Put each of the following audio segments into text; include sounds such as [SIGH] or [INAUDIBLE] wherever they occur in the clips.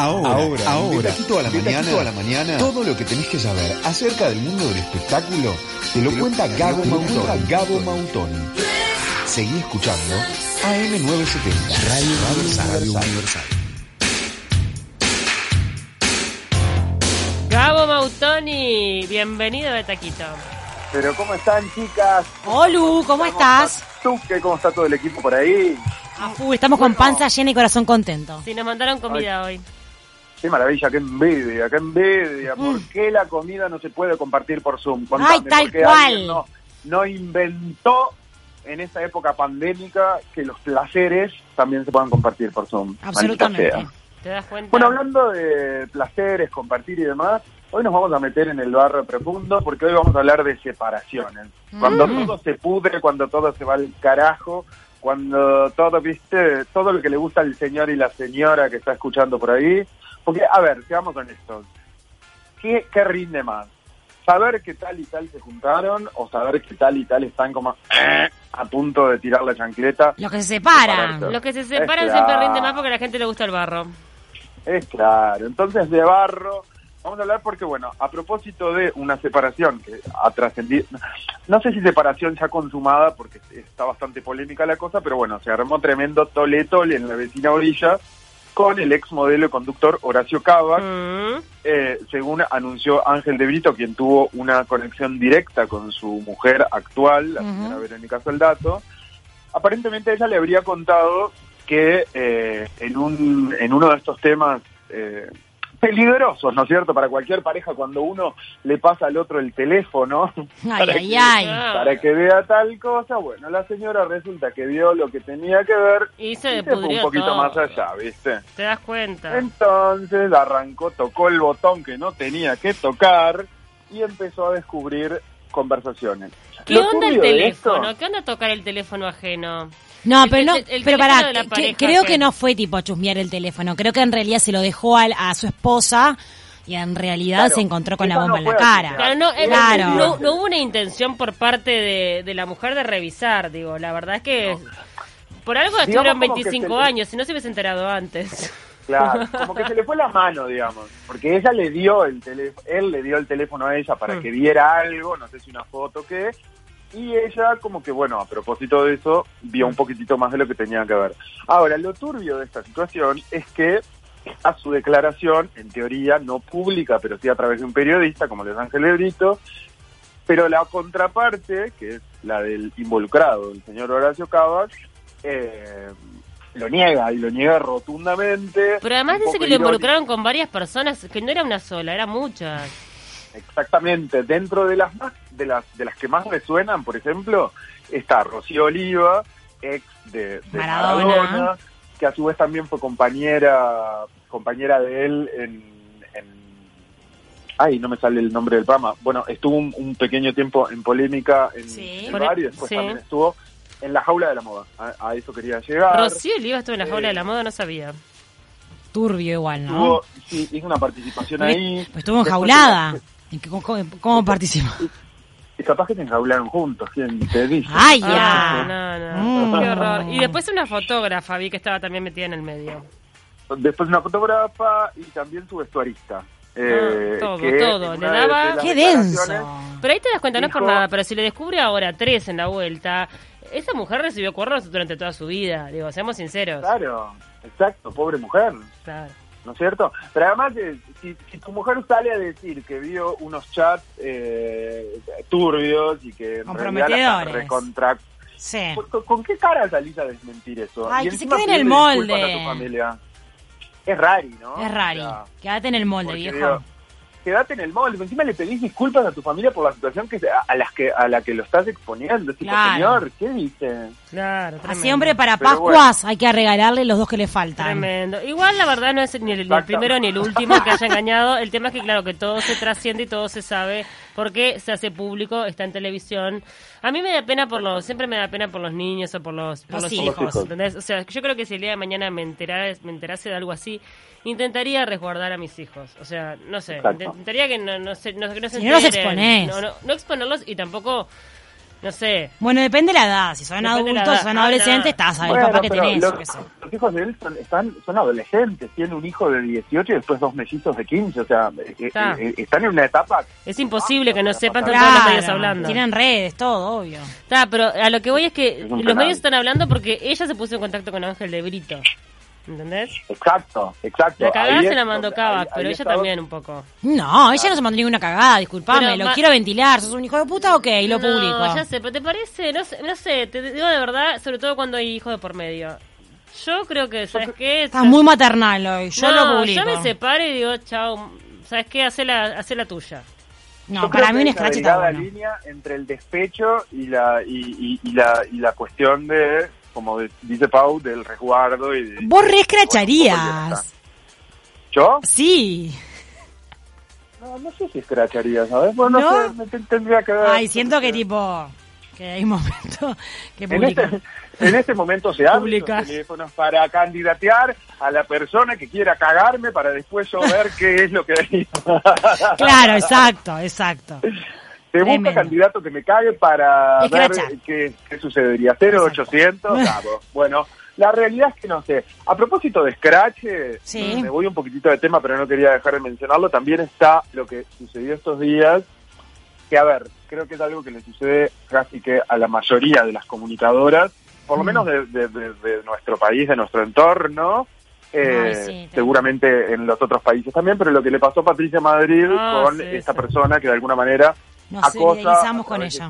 Ahora, ahora, ahora, de a la mañana, a la mañana, todo lo que tenés que saber acerca del mundo del espectáculo te lo cuenta Gabo Mautoni. Gabo Mautoni. Seguí escuchando AM970, Radio, Radio Universal. Gabo Mautoni, bienvenido de Taquito. Pero ¿cómo están chicas? Olu, ¿cómo estás? ¿Tú qué? ¿Cómo está todo el equipo por ahí? estamos con panza llena y corazón contento. Sí, nos mandaron comida hoy. Qué maravilla, qué envidia, qué envidia. ¿Por mm. qué la comida no se puede compartir por Zoom? Ay, tal cual. No, no inventó en esa época pandémica que los placeres también se puedan compartir por Zoom. Absolutamente. ¿Te das cuenta? Bueno, hablando de placeres, compartir y demás, hoy nos vamos a meter en el barro profundo porque hoy vamos a hablar de separaciones. Cuando mm. todo se pudre, cuando todo se va al carajo, cuando todo, viste, todo lo que le gusta al señor y la señora que está escuchando por ahí. Porque, a ver, seamos honestos, ¿qué, qué rinde más? ¿Saber que tal y tal se juntaron o saber que tal y tal están como eh, a punto de tirar la chancleta? Lo que se separan. Los que se separan siempre rinde más porque a la gente le gusta el barro. Es claro. Entonces, de barro Vamos a hablar porque, bueno, a propósito de una separación que ha trascendido, no sé si separación ya consumada, porque está bastante polémica la cosa, pero bueno, se armó tremendo tole tole en la vecina orilla con el ex modelo y conductor Horacio Cava, mm. eh, según anunció Ángel de Brito, quien tuvo una conexión directa con su mujer actual, la señora Verónica Soldato. Aparentemente ella le habría contado que eh, en, un, en uno de estos temas... Eh, peligrosos, ¿no es cierto? Para cualquier pareja cuando uno le pasa al otro el teléfono [LAUGHS] para, que, para que vea tal cosa. Bueno, la señora resulta que vio lo que tenía que ver y se, fue un poquito más allá, ¿viste? ¿Te das cuenta? Entonces arrancó, tocó el botón que no tenía que tocar y empezó a descubrir conversaciones. ¿Qué onda el teléfono? ¿Qué onda tocar el teléfono ajeno? No, pero no, pero para, creo que no fue tipo a chusmear el teléfono, creo que en realidad se lo dejó a, su esposa y en realidad se encontró con la bomba en la cara. Claro, no, claro. No, hubo una intención por parte de, la mujer de revisar, digo, la verdad es que por algo estuvieron 25 años, si no se hubiese enterado antes. Claro, [LAUGHS] como que se le fue la mano, digamos, porque ella le dio el teléfono, él le dio el teléfono a ella para mm. que viera algo, no sé si una foto o qué, y ella como que, bueno, a propósito de eso, vio un poquitito más de lo que tenía que ver. Ahora, lo turbio de esta situación es que a su declaración, en teoría, no pública, pero sí a través de un periodista como Los Ángeles Brito, pero la contraparte, que es la del involucrado, el señor Horacio Cabas, eh, lo niega y lo niega rotundamente. Pero además dice que lo involucraron con varias personas, que no era una sola, eran muchas. Exactamente, dentro de las más, de las de las que más resuenan, por ejemplo, está Rocío Oliva, ex de, Maradona. que a su vez también fue compañera compañera de él en, en ay, no me sale el nombre del programa. Bueno, estuvo un, pequeño tiempo en polémica en el bar y después también estuvo en la jaula de la moda. A, eso quería llegar. Rocío Oliva estuvo en la jaula de la eh, moda, no sabía. Turbio igual, ¿no? sí, hizo una participación ahí. estuvo enjaulada. ¿Cómo, cómo, participó? Y capaz que se enjaularon juntos, ¿quién te dice? ¡Ay, ya! No, no, mm. Qué horror. Y después una fotógrafa, vi que estaba también metida en el medio. Después una fotógrafa y también su vestuarista. Eh, todo, todo. Le daba... ¡Qué denso! Pero ahí te das cuenta, no es por nada, pero si le descubre ahora tres en la vuelta, esa mujer recibió cuernos durante toda su vida, digo, seamos sinceros. Claro, exacto, pobre mujer. Claro. ¿No es cierto? Pero además, eh, si, tu mujer sale a decir que vio unos chats eh, turbios y que realidad recontra... Sí. ¿Con, qué cara salís a desmentir eso? Ay, que se quede en el molde. Es rari, ¿no? Es rari. Quédate en el molde, viejo quédate en el molde. Encima le pedís disculpas a tu familia por la situación que a, las que a la que lo estás exponiendo. señor, ¿qué dice? Claro, Así, hombre, para Pascuas hay que regalarle los dos que le faltan. Tremendo. Igual, la verdad, no es ni el, primero ni el último que haya engañado. El tema es que, claro, que todo se trasciende y todo se sabe porque se hace público, está en televisión. A mí me da pena por los, siempre me da pena por los niños o por los, por los, hijos. O sea, yo creo que si el día de mañana me, enterase, me enterase de algo así, intentaría resguardar a mis hijos. O sea, no sé, intentaría que no, no, se, no, no se no, no, exponerlos y tampoco no sé. Bueno, depende de la edad. Si son adultos, si son ah, adolescentes, estás a ver papá que tenés. Los, los, hijos de él son, están, son adolescentes. Tiene un hijo de 18 y después dos mellizos de 15. O sea, eh, eh, eh, están en una etapa. Es imposible que no sepan claro, todos los medios hablando. Tienen redes, todo, obvio. Está, pero a lo que voy es que los medios están hablando porque ella se puso en contacto con Ángel de Brito. ¿Entendés? Exacto, exacto. La cagada se la mandó Kavak, pero ella también un poco. No, ella no se mandó ninguna cagada, disculpame, lo quiero ventilar, sos un hijo de puta, ok, lo no, publico. ya sé, pero ¿te parece? No sé, no sé, te digo de verdad, sobre todo cuando hay hijos de por medio. Yo creo que, ¿sabes qué? Estás muy maternal hoy, yo lo publico. yo me separo y digo, chao, ¿sabes qué? Hacé la, hacé la tuya. No, para mí un scratch está bueno. línea entre el despecho y la, y, y, la, y la cuestión de como dice Pau, del resguardo y... Vos rescracharías. ¿Yo? Sí. No, no sé si escracharía, ¿sabes? Bueno, no, sé, tendría que ver. Ay, siento que tipo, que hay un momento [LAUGHS] que. En este, [LAUGHS] en este momento se abren los teléfonos para candidatear a la persona que quiera cagarme para después yo ver qué es lo que... [LAUGHS] claro, exacto, exacto. Te busca candidato que me cague para ver qué, sucedería. 0800, claro. Bueno, la realidad es que no sé. A propósito de Scratch, me voy un poquitito de tema, pero no quería dejar de mencionarlo. También está lo que sucedió estos días, que a ver, creo que es algo que le sucede casi que a la mayoría de las comunicadoras, por lo mm. menos de, nuestro país, de nuestro entorno. Eh, seguramente en los otros países también, pero lo que le pasó a Patricia Madrid ah, con esta persona que de alguna manera nos solidarizamos con ella.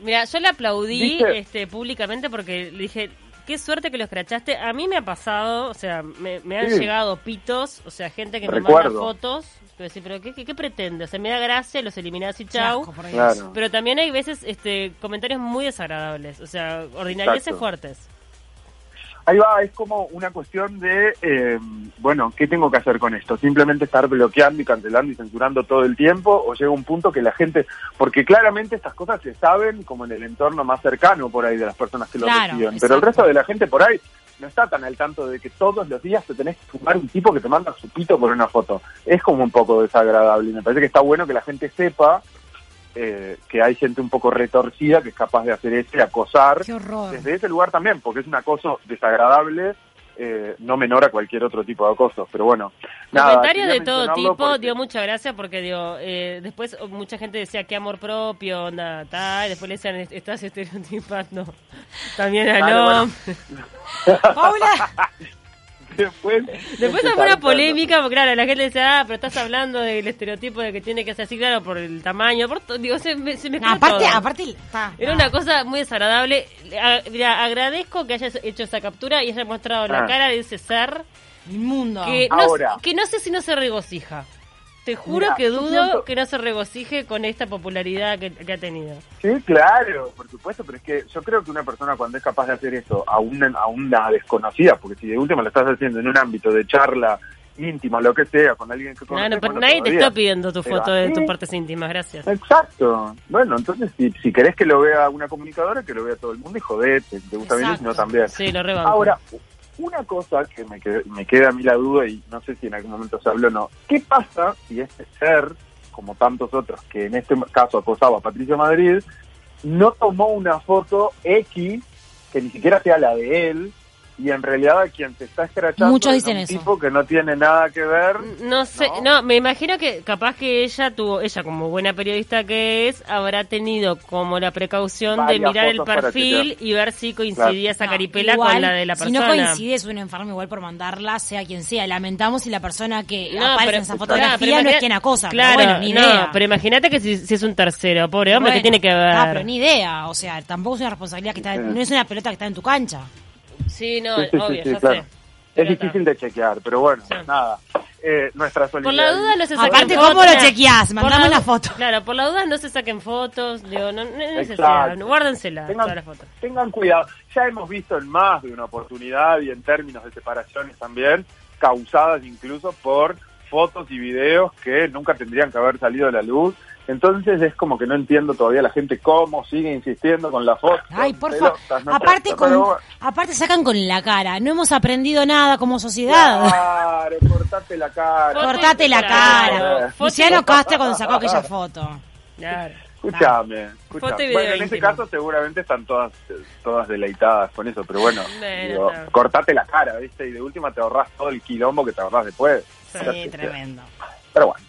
Mira, yo le aplaudí este, públicamente porque le dije, qué suerte que lo escrachaste. A mí me ha pasado, o sea, me, han llegado pitos, o sea, gente que me manda fotos. Pero, ¿qué, qué, pretende? O sea, me da gracia, los eliminás y chau. Pero también hay veces este, comentarios muy desagradables, o sea, ordinarieces fuertes. Ahí va, es como una cuestión de, eh, bueno, ¿qué tengo que hacer con esto? ¿Simplemente estar bloqueando y cancelando y censurando todo el tiempo? ¿O llega un punto que la gente, porque claramente estas cosas se saben como en el entorno más cercano por ahí de las personas que lo reciben, pero el resto de la gente por ahí no está tan al tanto de que todos los días te tenés que fumar un tipo que te manda su pito por una foto. Es como un poco desagradable y me parece que está bueno que la gente sepa eh, que hay gente un poco retorcida que es capaz de hacer ese acosar desde ese lugar también, porque es un acoso desagradable, eh, no menor a cualquier otro tipo de acoso. Pero bueno, comentarios de todo tipo, dio mucha gracia porque dio, eh, después mucha gente decía que amor propio, nada, tal, después le decían, estás estereotipando también a no. [LAUGHS] Paula. [LAUGHS] Después, Después fue una polémica, porque claro, la gente dice, ah, pero estás hablando del estereotipo de que tiene que ser así, claro, por el tamaño, por digo, se, me, se me aparte, aparte, Era una cosa muy desagradable. mira, agradezco que hayas hecho esa captura y hayas mostrado la ah. cara de ese ser. Inmundo. Que no, que no sé si no se regocija. Te juro que dudo que no se regocije con esta popularidad que, ha tenido. Sí, claro, por supuesto, pero es que yo creo que una persona cuando es capaz de hacer eso a una, a una desconocida, porque si de última lo estás haciendo en un ámbito de charla íntima, lo que sea, con alguien que conoces... No, pero nadie te está pidiendo tu foto de tus partes íntimas, gracias. Exacto. Bueno, entonces si, si querés que lo vea una comunicadora, que lo vea todo el mundo y jodete, te gusta bien, sino también. Sí, lo rebanco. Ahora, una cosa que me, me queda a mí la duda y no sé si en algún momento se habló o no, ¿qué pasa si este ser, como tantos otros que en este caso acosaba a Patricia Madrid, no tomó una foto X que ni siquiera sea la de él, y en realidad quien se está escrachando Muchos dicen es un tipo que no tiene nada que ver. No sé, ¿no? me imagino que capaz que ella tuvo, ella como buena periodista que es, habrá tenido como la precaución de mirar el perfil y ver si coincidía esa caripela con la de la persona. Si no coincide es un enfermo igual por mandarla, sea quien sea. Lamentamos si la persona que aparece en esa fotografía no es quien acosa. Claro, pero bueno, ni idea. pero imagínate que si, es un tercero, pobre hombre, que tiene que ver? Ah, pero ni idea, o sea, tampoco es una responsabilidad que está, no es una pelota que está en tu cancha. Sí, no, obvio, ya sé. Es difícil de chequear, pero bueno, nada. Eh, nuestra Por la duda no se saquen Aparte, ¿cómo lo chequeás? Mandame la, foto. Claro, por la duda no se saquen fotos, digo, no, no es necesario, guárdensela tengan. Tengan cuidado. Ya hemos visto en más de una oportunidad y en términos de separaciones también, causadas incluso por fotos y videos que nunca tendrían que haber salido a la luz entonces es como que no entiendo todavía la gente cómo sigue insistiendo con la foto. Ay, por favor. aparte, aparte sacan con la cara. No hemos aprendido nada como sociedad. Claro, cortate la cara. Cortate la cara. Luciano Castro cuando sacó aquella foto. Claro. Escúchame, Bueno, en ese caso seguramente están todas todas deleitadas con eso, pero bueno, cortate la cara, ¿viste? Y de última te ahorras todo el quilombo que te ahorras después. Sí, tremendo. Pero bueno.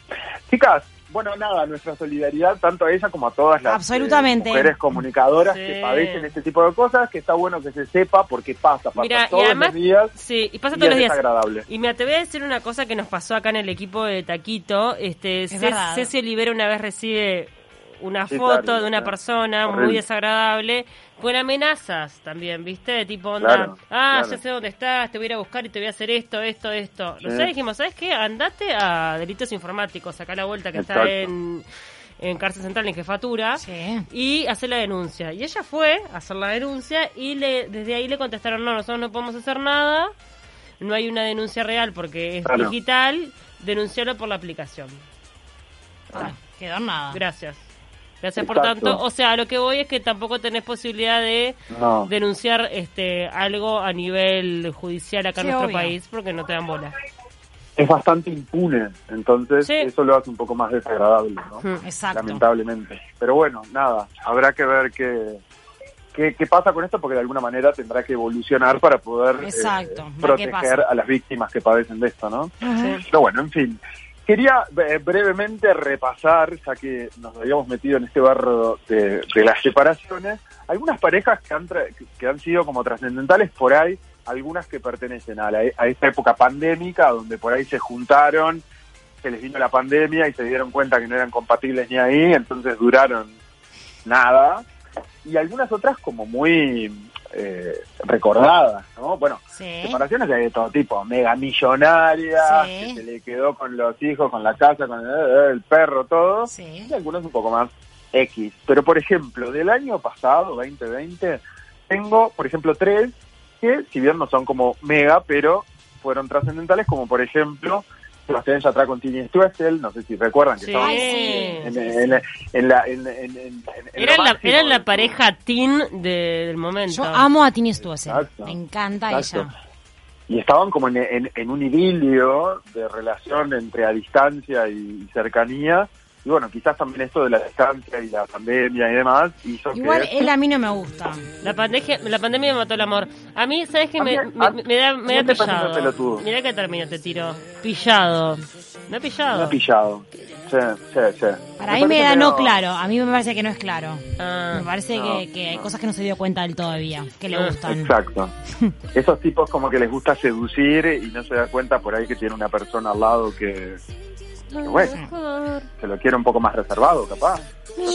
Chicas, bueno, nada, nuestra solidaridad tanto a ella como a todas las eh, mujeres comunicadoras que padecen este tipo de cosas, que está bueno que se sepa porque pasa, pasa todos los días. Sí, y pasa todos los días. Agradable. Y me te voy a decir una cosa que nos pasó acá en el equipo de Taquito. Este, Ceci Olivera una vez recibe una foto de una persona muy desagradable con amenazas también, ¿viste? Tipo, onda, ah, ya sé dónde estás, te voy a ir a buscar y te voy a hacer esto, esto, esto. Nosotros dijimos, ¿sabes qué? Andate a delitos informáticos, acá la vuelta que está en en cárcel central en jefatura y hacer la denuncia. Y ella fue a hacer la denuncia y le, desde ahí le contestaron, no, nosotros no podemos hacer nada, no hay una denuncia real porque es digital, denunciarlo por la aplicación. Ah, quedó nada. Gracias. Gracias por tanto. O sea, lo que voy es que tampoco tenés posibilidad de denunciar este algo a nivel judicial acá en nuestro país porque no te dan bola. Es bastante impune, entonces eso lo hace un poco más desagradable, ¿no? Exacto. Lamentablemente. Pero bueno, nada, habrá que ver qué, qué, pasa con esto porque de alguna manera tendrá que evolucionar para poder eh, proteger a las víctimas que padecen de esto, ¿no? Pero bueno, en fin. Quería eh, brevemente repasar, ya que nos habíamos metido en este barro de, las separaciones, algunas parejas que han, que han sido como trascendentales por ahí, algunas que pertenecen a, a esta época pandémica, donde por ahí se juntaron, se les vino la pandemia y se dieron cuenta que no eran compatibles ni ahí, entonces duraron nada, y algunas otras como muy eh, recordadas, ¿no? Bueno, separaciones de todo tipo, mega millonarias, que se le quedó con los hijos, con la casa, con el, perro, todo, y algunos un poco más X. Pero, por ejemplo, del año pasado, 2020, tengo, por ejemplo, tres que, si bien no son como mega, pero fueron trascendentales, como por ejemplo Sebastián Yatra con Tini Stuessel, no sé si recuerdan que estaban en, la... eran la, pareja teen del momento. Yo amo a Tini Stuessel, me encanta ella. Y estaban como en, un idilio de relación entre a distancia y cercanía, y bueno, quizás también esto de la distancia y la pandemia y demás hizo Igual él a mí no me gusta. La pandemia, la pandemia me mató el amor. A mí, ¿sabes qué? Me, me, da, me da pillado. Mirá que término te tiro. Pillado. Me ha pillado. Me ha pillado. Sí, sí, sí. Para mí me da no, claro. A mí me parece que no es claro. Ah. me parece que, que hay cosas que no se dio cuenta del todavía, que le ah. gustan. Exacto. [LAUGHS] Esos tipos como que les gusta seducir y no se da cuenta por ahí que tiene una persona al lado que bueno, se lo quiere un poco más reservado, capaz.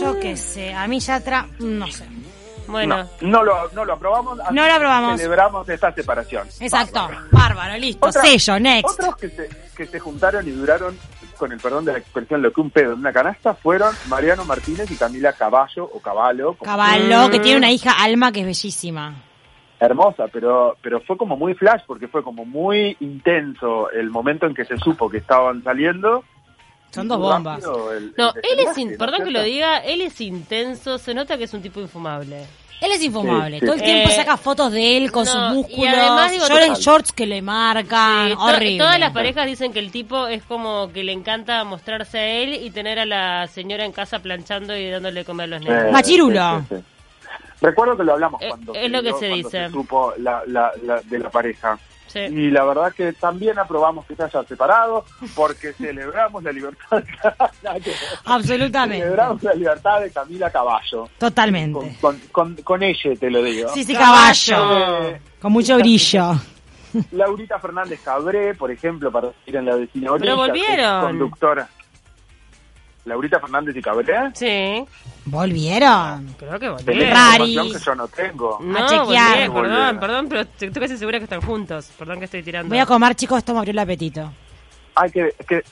Yo qué sé, a mí Yatra, no sé. Bueno. No, lo, no lo aprobamos. No lo aprobamos. Celebramos esta separación. Exacto. Bárbaro, listo. sello, next. Otros que se, que se juntaron y duraron, con el perdón de la expresión, lo que un pedo en una canasta, fueron Mariano Martínez y Camila Caballo, o Caballo. Caballo, que tiene una hija, Alma, que es bellísima hermosa, pero, pero fue como muy flash porque fue como muy intenso el momento en que se supo que estaban saliendo son dos bombas. no, él es, perdón que lo diga, él es intenso, se nota que es un tipo infumable. Él es infumable. Todo el tiempo eh, saca fotos de él con sus músculos. Y shorts que le marcan. horrible. todas las parejas dicen que el tipo es como que le encanta mostrarse a él y tener a la señora en casa planchando y dándole comer a los niños. Machirulo. Recuerdo que lo hablamos eh, cuando, es lo que se dice. supo la, la, de la pareja. Y la verdad que también aprobamos que se haya separado porque [LAUGHS] celebramos la libertad de Absolutamente. Celebramos la libertad de Camila Caballo. Totalmente. Con, con, ella te lo digo. Sí, sí, Caballo. con mucho brillo. Laurita Fernández Cabré, por ejemplo, para ir en la vecina Pero volvieron. Conductora. Laurita Fernández y Cabrera. Sí. ¿Volvieron? Creo que volvieron. Rari. que yo no tengo. No, a chequear. perdón, perdón, pero estoy casi segura que están juntos. Perdón que estoy tirando. Voy a comer, chicos, esto me abrió el apetito. Ay, que... que...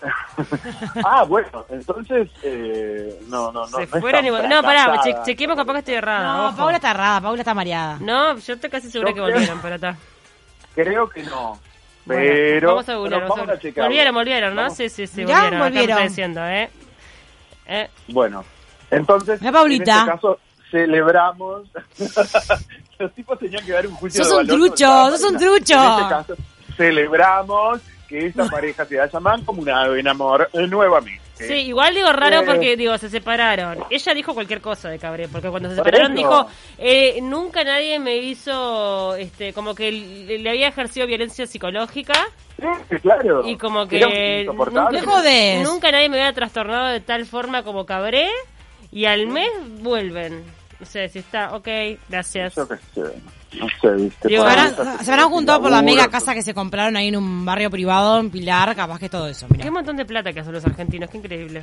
[LAUGHS] ah, bueno, entonces... Eh, no, no, no. Se no fueron igual. No, pará, che chequemos capaz que estoy errada. No, Paula está errada, Paula está mareada. No, yo estoy casi segura que volvieron, pero está. Creo que no. Pero... vamos a googlear, vamos, a checar. Volvieron, volvieron, ¿no? Sí, sí, sí, volvieron. Ya volvieron. diciendo, ¿eh? Eh. Bueno, entonces, en este caso, celebramos. [LAUGHS] Los tipos tenían que dar un juicio sos un trucho, sos un trucho. En este caso, celebramos que esta [LAUGHS] pareja se haya como una en amor nuevamente. Sí, igual digo raro porque, digo, se separaron. Ella dijo cualquier cosa de Cabré, porque cuando se separaron dijo, eh, nunca nadie me hizo, este, como que le, había ejercido violencia psicológica. Sí, claro. Y como que nunca, nunca nadie me había trastornado de tal forma como Cabré, y al mes vuelven. No sé si está, ok, gracias. No sé, ¿viste? se, habrán, juntado por la mega casa que se compraron ahí en un barrio privado, en Pilar, capaz que todo eso. Qué montón de plata que hacen los argentinos, qué increíble.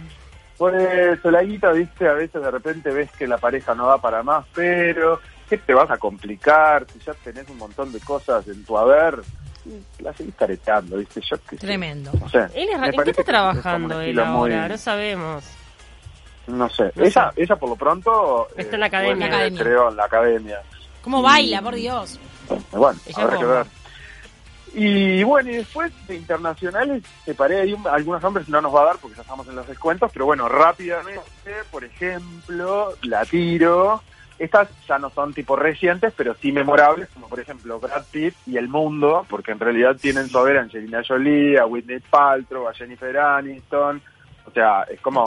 Por eso, la guita, viste, a veces de repente ves que la pareja no va para más, pero ¿qué te vas a complicar? Si ya tenés un montón de cosas en tu haber, la seguís careteando, viste, yo que Tremendo. Sé, ¿En qué está trabajando él ahora? No sabemos. No sé. ella, ella por lo pronto... Está en la eh, academia. creo, en la academia. ¿Cómo baila, por Dios? Bueno, habrá que ver. Y bueno, y después de internacionales, separé ahí algunos nombres, no nos va a dar porque ya estamos en los descuentos, pero bueno, rápidamente, por ejemplo, la tiro. Estas ya no son tipo recientes, pero sí memorables, como por ejemplo Brad Pitt y El Mundo, porque en realidad tienen su haber a Angelina Jolie, a Whitney Paltrow, a Jennifer Aniston. O sea, es como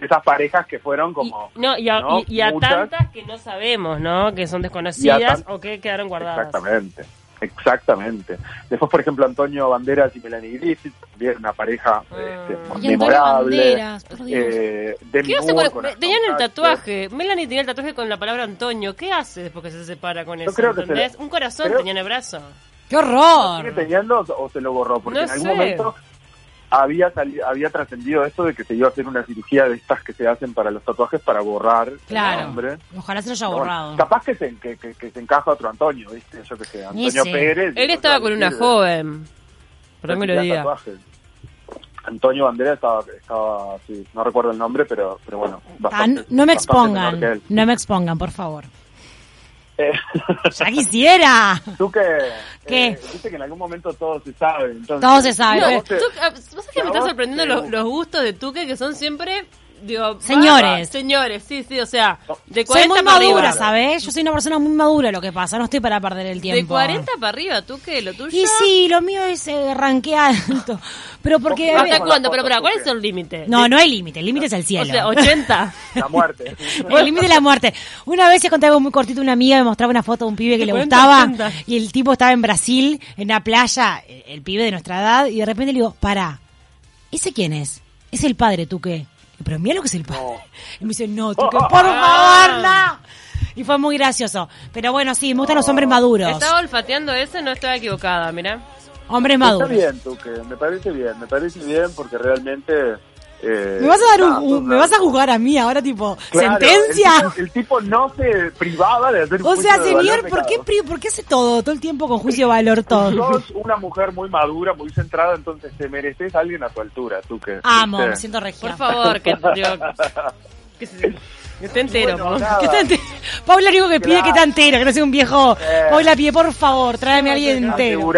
esas parejas que fueron como... Y, no, y a, tantas que no sabemos, ¿no? Que son desconocidas o que quedaron guardadas. Exactamente. Exactamente. Después, por ejemplo, Antonio Banderas y Melanie Griffith, también una pareja ah. este, memorable. Eh, ¿Qué hace con, tenían el tatuaje. Melanie tenía el tatuaje con la palabra Antonio. ¿Qué hace después que se separa con eso? ¿Entendés? Un corazón tenía en el brazo. ¡Qué horror! ¿Sigue teniendo o se lo borró? Porque en algún momento había había trascendido esto de que se iba a hacer una cirugía de estas que se hacen para los tatuajes para borrar claro. el nombre. Ojalá se lo haya borrado. capaz que se, que, que, se encaja otro Antonio, ¿viste? Yo que sé, Antonio Pérez. Él estaba con una joven. Perdón me lo diga. Antonio Bandera estaba, estaba sí, no recuerdo el nombre, pero, pero bueno. Ah, no me expongan, no me expongan, por favor. Eh, ¡Ya quisiera! [LAUGHS] ¿Tú que ¿Qué? Eh, Dice que en algún momento todo se sabe. Entonces, todo se sabe. No, tú, ah, ¿Vos que me estás sorprendiendo los, los, gustos de Tuque que son siempre Digo, señores. señores, sí, sí, o sea, de 40 soy muy madura, ¿sabes? Yo soy una persona muy madura lo que pasa, no estoy para perder el tiempo. De 40 para arriba, ¿tú qué? ¿Lo tuyo? Y sí, lo mío es eh, alto. [LAUGHS] Pero porque... ¿Hasta cuándo? Pero, pero, ¿cuál es el límite? No, no hay límite, el límite es el cielo. O sea, 80. [LAUGHS] la muerte. [LAUGHS] el límite es la muerte. Una vez se contaba algo muy cortito, una amiga me mostraba una foto de un pibe que le gustaba y el tipo estaba en Brasil, en una playa, el pibe de nuestra edad, y de repente le digo, para, ¿ese quién es? Es el padre, ¿tú qué? Pero mira lo que es el padre. Y me dice, no, tú que, por favor, no. Y fue muy gracioso. Pero bueno, sí, me gustan los hombres maduros. Estaba olfateando ese, no estaba equivocada, mira. Hombres maduros. Está bien, tú, que me parece bien, me parece bien porque realmente eh, me vas a dar un, me vas a juzgar a mí ahora tipo sentencia. El, tipo no se privaba de hacer. O sea, señor, ¿por qué, ¿por qué hace todo todo el tiempo con juicio de valor todo? Sos [LAUGHS] una mujer muy madura, muy centrada, entonces te mereces a alguien a tu altura, tú que. Amo, me siento regia. Por favor, que [LAUGHS] que, esté entero. Paula digo que pide que esté entero, que no sea un viejo. Eh, Paula pide, por favor, tráeme a alguien entero.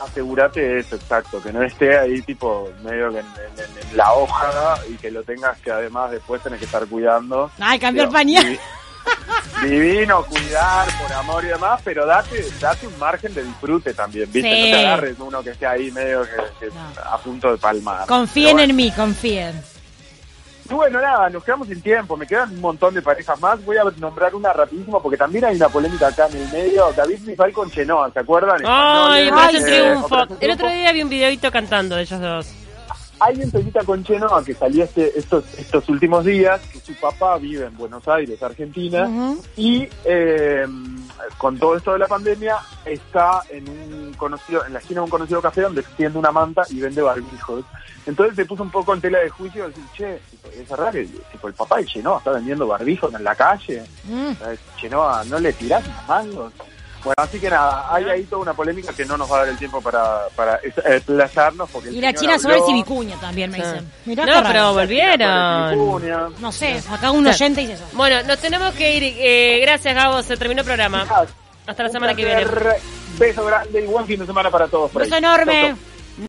Asegúrate asegúrate eso, exacto, que no esté ahí tipo medio que en, la hoja y que lo tengas que además después tener que estar cuidando. Ay, cambiar pañal. [LAUGHS] Divino, cuidar, por amor y demás, pero date, date un margen de disfrute también, ¿viste? No te agarres uno que esté ahí medio que, a punto de palmar. Confíen en mí, confíen. Y bueno, nada, nos quedamos sin tiempo, me quedan un montón de parejas más. Voy a nombrar una rapidísimo porque también hay una polémica acá en el medio. David Bisbal con Chenoa, ¿se acuerdan? Ay, me eh, triunfo. El otro día vi un videito cantando de ellos dos. Hay un temita con Chenoa que salió este, estos, estos últimos días, que su papá vive en Buenos Aires, Argentina, y eh, con todo esto de la pandemia está en un conocido, en la esquina de un conocido café donde extiende una manta y vende barbijos. Entonces se puso un poco en tela de juicio decir, che, es raro que el papá de Chenoa está vendiendo barbijos en la calle. Mm. Chenoa, ¿no le tirás mangos? Bueno, así que nada, hay ahí toda una polémica que no nos va a dar el tiempo para, para explayarnos. Porque y la China sobre y Vicuña también, me dicen. Mirá no, pero volvieron. No sé, acá un oyente dice eso. Bueno, nos tenemos que ir. Eh, gracias, Gabo, se terminó el programa. Hasta la semana que viene. Beso grande y buen fin de semana para todos. Beso enorme.